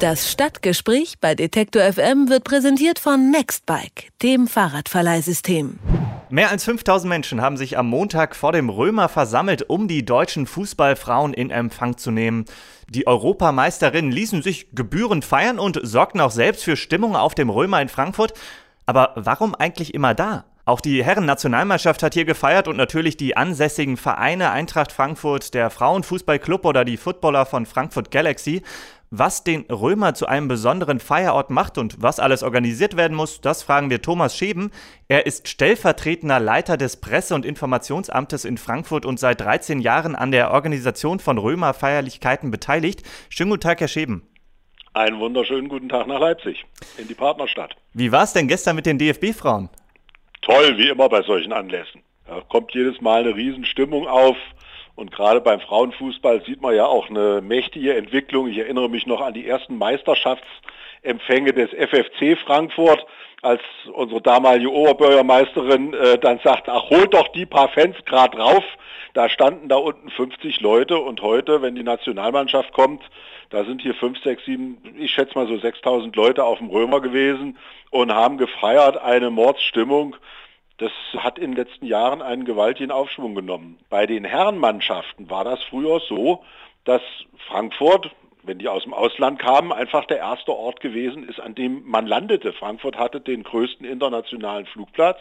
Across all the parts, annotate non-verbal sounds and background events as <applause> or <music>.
Das Stadtgespräch bei Detektor FM wird präsentiert von Nextbike, dem Fahrradverleihsystem. Mehr als 5000 Menschen haben sich am Montag vor dem Römer versammelt, um die deutschen Fußballfrauen in Empfang zu nehmen. Die Europameisterinnen ließen sich gebührend feiern und sorgten auch selbst für Stimmung auf dem Römer in Frankfurt. Aber warum eigentlich immer da? Auch die Herren-Nationalmannschaft hat hier gefeiert und natürlich die ansässigen Vereine Eintracht Frankfurt, der Frauenfußballclub oder die Footballer von Frankfurt Galaxy. Was den Römer zu einem besonderen Feierort macht und was alles organisiert werden muss, das fragen wir Thomas Scheben. Er ist stellvertretender Leiter des Presse- und Informationsamtes in Frankfurt und seit 13 Jahren an der Organisation von Römerfeierlichkeiten beteiligt. Schönen guten Tag, Herr Scheben. Einen wunderschönen guten Tag nach Leipzig, in die Partnerstadt. Wie war es denn gestern mit den DFB-Frauen? Toll, wie immer bei solchen Anlässen. Da kommt jedes Mal eine Riesenstimmung auf. Und gerade beim Frauenfußball sieht man ja auch eine mächtige Entwicklung. Ich erinnere mich noch an die ersten Meisterschaftsempfänge des FFC Frankfurt, als unsere damalige Oberbürgermeisterin äh, dann sagte, ach holt doch die paar Fans gerade drauf. Da standen da unten 50 Leute und heute, wenn die Nationalmannschaft kommt, da sind hier 5, 6, 7, ich schätze mal so 6000 Leute auf dem Römer gewesen und haben gefeiert, eine Mordsstimmung. Das hat in den letzten Jahren einen gewaltigen Aufschwung genommen. Bei den Herrenmannschaften war das früher so, dass Frankfurt, wenn die aus dem Ausland kamen, einfach der erste Ort gewesen ist, an dem man landete. Frankfurt hatte den größten internationalen Flugplatz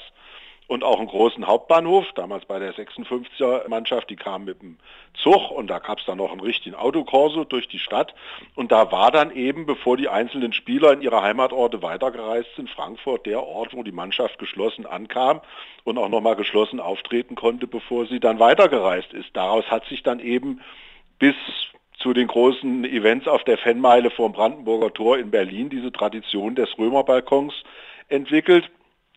und auch einen großen Hauptbahnhof, damals bei der 56er Mannschaft, die kam mit dem Zug und da gab es dann noch einen richtigen Autokorso durch die Stadt und da war dann eben, bevor die einzelnen Spieler in ihre Heimatorte weitergereist sind, Frankfurt der Ort, wo die Mannschaft geschlossen ankam und auch nochmal geschlossen auftreten konnte, bevor sie dann weitergereist ist. Daraus hat sich dann eben bis zu den großen Events auf der Fanmeile vor dem Brandenburger Tor in Berlin diese Tradition des Römerbalkons entwickelt.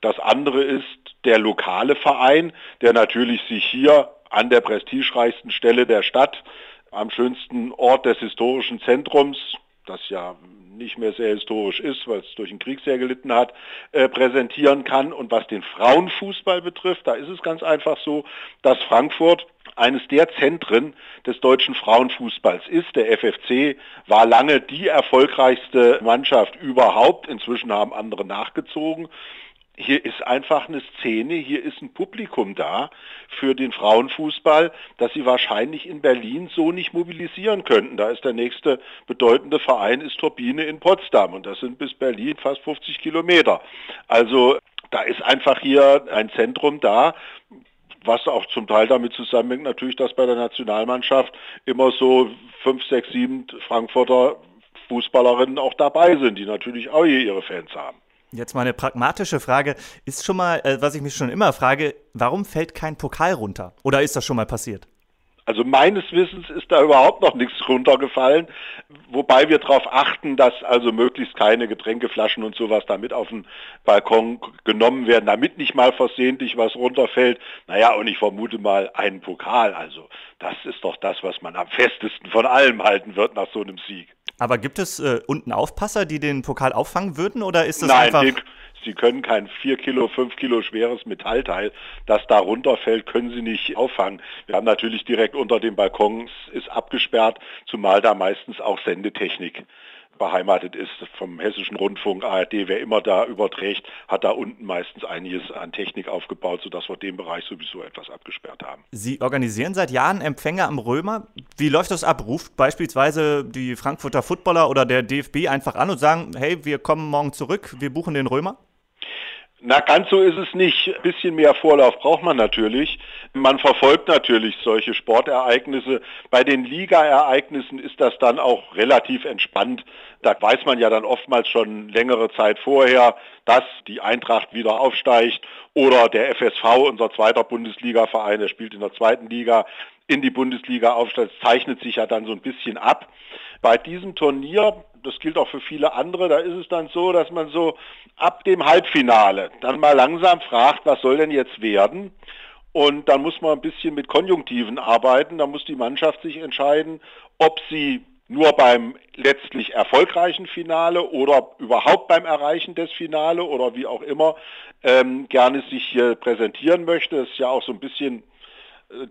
Das andere ist der lokale Verein, der natürlich sich hier an der prestigereichsten Stelle der Stadt, am schönsten Ort des historischen Zentrums, das ja nicht mehr sehr historisch ist, weil es durch den Krieg sehr gelitten hat, äh, präsentieren kann. Und was den Frauenfußball betrifft, da ist es ganz einfach so, dass Frankfurt eines der Zentren des deutschen Frauenfußballs ist. Der FFC war lange die erfolgreichste Mannschaft überhaupt. Inzwischen haben andere nachgezogen hier ist einfach eine Szene, hier ist ein Publikum da für den Frauenfußball, das sie wahrscheinlich in Berlin so nicht mobilisieren könnten. Da ist der nächste bedeutende Verein ist Turbine in Potsdam und das sind bis Berlin fast 50 Kilometer. Also da ist einfach hier ein Zentrum da, was auch zum Teil damit zusammenhängt, natürlich, dass bei der Nationalmannschaft immer so fünf, sechs, sieben Frankfurter Fußballerinnen auch dabei sind, die natürlich auch hier ihre Fans haben. Jetzt mal eine pragmatische Frage. Ist schon mal, äh, was ich mich schon immer frage, warum fällt kein Pokal runter? Oder ist das schon mal passiert? Also meines Wissens ist da überhaupt noch nichts runtergefallen, wobei wir darauf achten, dass also möglichst keine Getränkeflaschen und sowas damit auf den Balkon genommen werden, damit nicht mal versehentlich was runterfällt. Naja, und ich vermute mal einen Pokal. Also das ist doch das, was man am festesten von allem halten wird nach so einem Sieg. Aber gibt es äh, unten Aufpasser, die den Pokal auffangen würden oder ist das Nein, einfach... Den, Sie können kein 4 Kilo, 5 Kilo schweres Metallteil, das da runterfällt, können Sie nicht auffangen. Wir haben natürlich direkt unter dem Balkon, ist abgesperrt, zumal da meistens auch Sendetechnik beheimatet ist vom Hessischen Rundfunk, ARD, wer immer da überträgt, hat da unten meistens einiges an Technik aufgebaut, sodass wir den Bereich sowieso etwas abgesperrt haben. Sie organisieren seit Jahren Empfänger am Römer. Wie läuft das ab? Ruft beispielsweise die Frankfurter Footballer oder der DFB einfach an und sagen, hey, wir kommen morgen zurück, wir buchen den Römer? Na, ganz so ist es nicht. Ein bisschen mehr Vorlauf braucht man natürlich. Man verfolgt natürlich solche Sportereignisse. Bei den Ligaereignissen ist das dann auch relativ entspannt. Da weiß man ja dann oftmals schon längere Zeit vorher, dass die Eintracht wieder aufsteigt oder der FSV, unser zweiter Bundesligaverein, der spielt in der zweiten Liga, in die Bundesliga aufsteigt, zeichnet sich ja dann so ein bisschen ab. Bei diesem Turnier das gilt auch für viele andere, da ist es dann so, dass man so ab dem Halbfinale dann mal langsam fragt, was soll denn jetzt werden? Und dann muss man ein bisschen mit Konjunktiven arbeiten. Da muss die Mannschaft sich entscheiden, ob sie nur beim letztlich erfolgreichen Finale oder überhaupt beim Erreichen des Finale oder wie auch immer ähm, gerne sich hier präsentieren möchte. Das ist ja auch so ein bisschen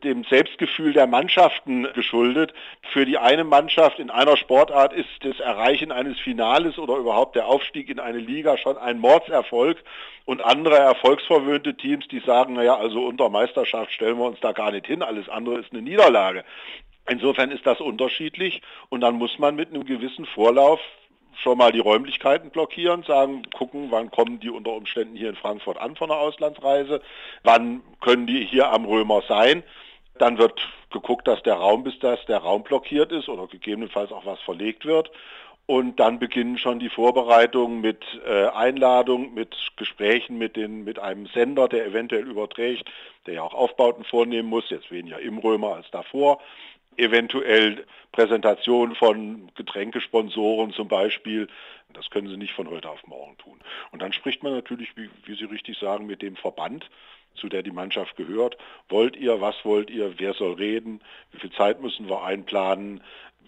dem Selbstgefühl der Mannschaften geschuldet. Für die eine Mannschaft in einer Sportart ist das Erreichen eines Finales oder überhaupt der Aufstieg in eine Liga schon ein Mordserfolg und andere erfolgsverwöhnte Teams, die sagen, naja, also unter Meisterschaft stellen wir uns da gar nicht hin, alles andere ist eine Niederlage. Insofern ist das unterschiedlich und dann muss man mit einem gewissen Vorlauf schon mal die Räumlichkeiten blockieren, sagen, gucken, wann kommen die unter Umständen hier in Frankfurt an von der Auslandsreise, wann können die hier am Römer sein. Dann wird geguckt, dass der Raum, bis das der Raum blockiert ist oder gegebenenfalls auch was verlegt wird. Und dann beginnen schon die Vorbereitungen mit äh, Einladung, mit Gesprächen mit, den, mit einem Sender, der eventuell überträgt, der ja auch Aufbauten vornehmen muss, jetzt weniger im Römer als davor eventuell Präsentation von Getränkesponsoren zum Beispiel. Das können Sie nicht von heute auf morgen tun. Und dann spricht man natürlich, wie, wie Sie richtig sagen, mit dem Verband, zu der die Mannschaft gehört. Wollt ihr, was wollt ihr, wer soll reden, wie viel Zeit müssen wir einplanen,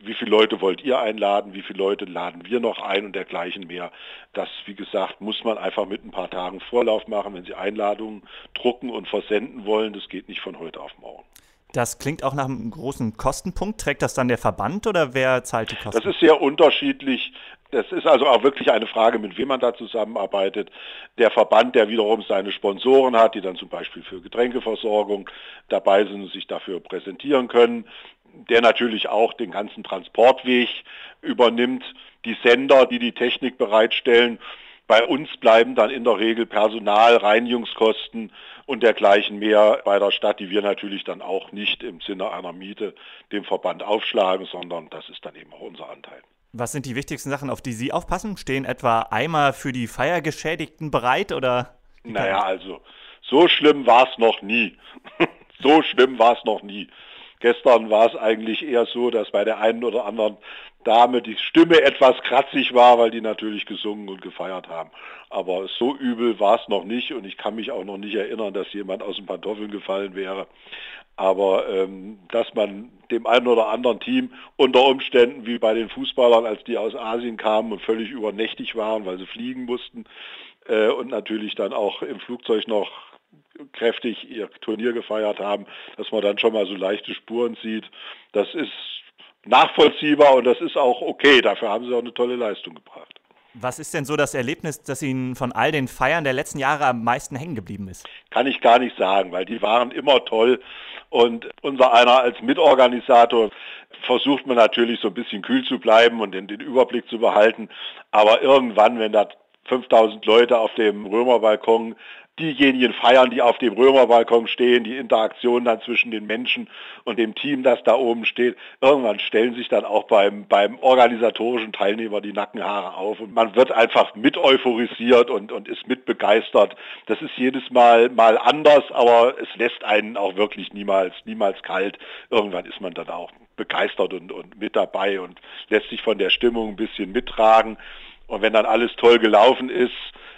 wie viele Leute wollt ihr einladen, wie viele Leute laden wir noch ein und dergleichen mehr. Das, wie gesagt, muss man einfach mit ein paar Tagen Vorlauf machen, wenn Sie Einladungen drucken und versenden wollen. Das geht nicht von heute auf morgen. Das klingt auch nach einem großen Kostenpunkt. Trägt das dann der Verband oder wer zahlt die Kosten? Das ist sehr unterschiedlich. Das ist also auch wirklich eine Frage, mit wem man da zusammenarbeitet. Der Verband, der wiederum seine Sponsoren hat, die dann zum Beispiel für Getränkeversorgung dabei sind und sich dafür präsentieren können, der natürlich auch den ganzen Transportweg übernimmt, die Sender, die die Technik bereitstellen bei uns bleiben dann in der Regel Personal, Reinigungskosten und dergleichen mehr bei der Stadt, die wir natürlich dann auch nicht im Sinne einer Miete dem Verband aufschlagen, sondern das ist dann eben auch unser Anteil. Was sind die wichtigsten Sachen, auf die Sie aufpassen? Stehen etwa Eimer für die Feiergeschädigten bereit oder? Naja, also so schlimm war es noch nie. <laughs> so schlimm war es noch nie. Gestern war es eigentlich eher so, dass bei der einen oder anderen Dame die Stimme etwas kratzig war, weil die natürlich gesungen und gefeiert haben. Aber so übel war es noch nicht und ich kann mich auch noch nicht erinnern, dass jemand aus den Pantoffeln gefallen wäre. Aber ähm, dass man dem einen oder anderen Team unter Umständen, wie bei den Fußballern, als die aus Asien kamen und völlig übernächtig waren, weil sie fliegen mussten äh, und natürlich dann auch im Flugzeug noch kräftig ihr Turnier gefeiert haben, dass man dann schon mal so leichte Spuren sieht. Das ist nachvollziehbar und das ist auch okay. Dafür haben sie auch eine tolle Leistung gebracht. Was ist denn so das Erlebnis, das Ihnen von all den Feiern der letzten Jahre am meisten hängen geblieben ist? Kann ich gar nicht sagen, weil die waren immer toll. Und unser einer als Mitorganisator versucht man natürlich so ein bisschen kühl zu bleiben und den, den Überblick zu behalten. Aber irgendwann, wenn da 5000 Leute auf dem Römerbalkon diejenigen feiern, die auf dem Römerbalkon stehen, die Interaktion dann zwischen den Menschen und dem Team, das da oben steht. Irgendwann stellen sich dann auch beim, beim organisatorischen Teilnehmer die Nackenhaare auf und man wird einfach mit euphorisiert und, und ist mit begeistert. Das ist jedes Mal mal anders, aber es lässt einen auch wirklich niemals, niemals kalt. Irgendwann ist man dann auch begeistert und, und mit dabei und lässt sich von der Stimmung ein bisschen mittragen. Und wenn dann alles toll gelaufen ist,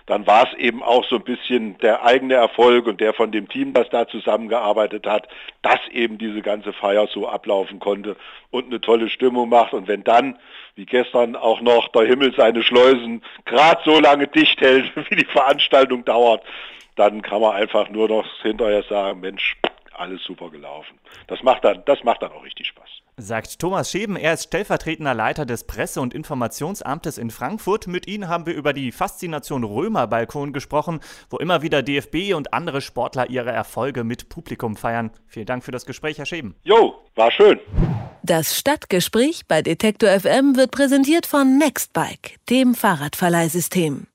dann war es eben auch so ein bisschen der eigene Erfolg und der von dem Team, das da zusammengearbeitet hat, dass eben diese ganze Feier so ablaufen konnte und eine tolle Stimmung macht. Und wenn dann, wie gestern auch noch, der Himmel seine Schleusen gerade so lange dicht hält, <laughs> wie die Veranstaltung dauert, dann kann man einfach nur noch hinterher sagen, Mensch, alles super gelaufen. Das macht dann, das macht dann auch richtig Spaß. Sagt Thomas Scheben, er ist stellvertretender Leiter des Presse- und Informationsamtes in Frankfurt. Mit Ihnen haben wir über die Faszination Römerbalkon gesprochen, wo immer wieder DFB und andere Sportler ihre Erfolge mit Publikum feiern. Vielen Dank für das Gespräch, Herr Scheben. Jo, war schön. Das Stadtgespräch bei Detektor FM wird präsentiert von Nextbike, dem Fahrradverleihsystem.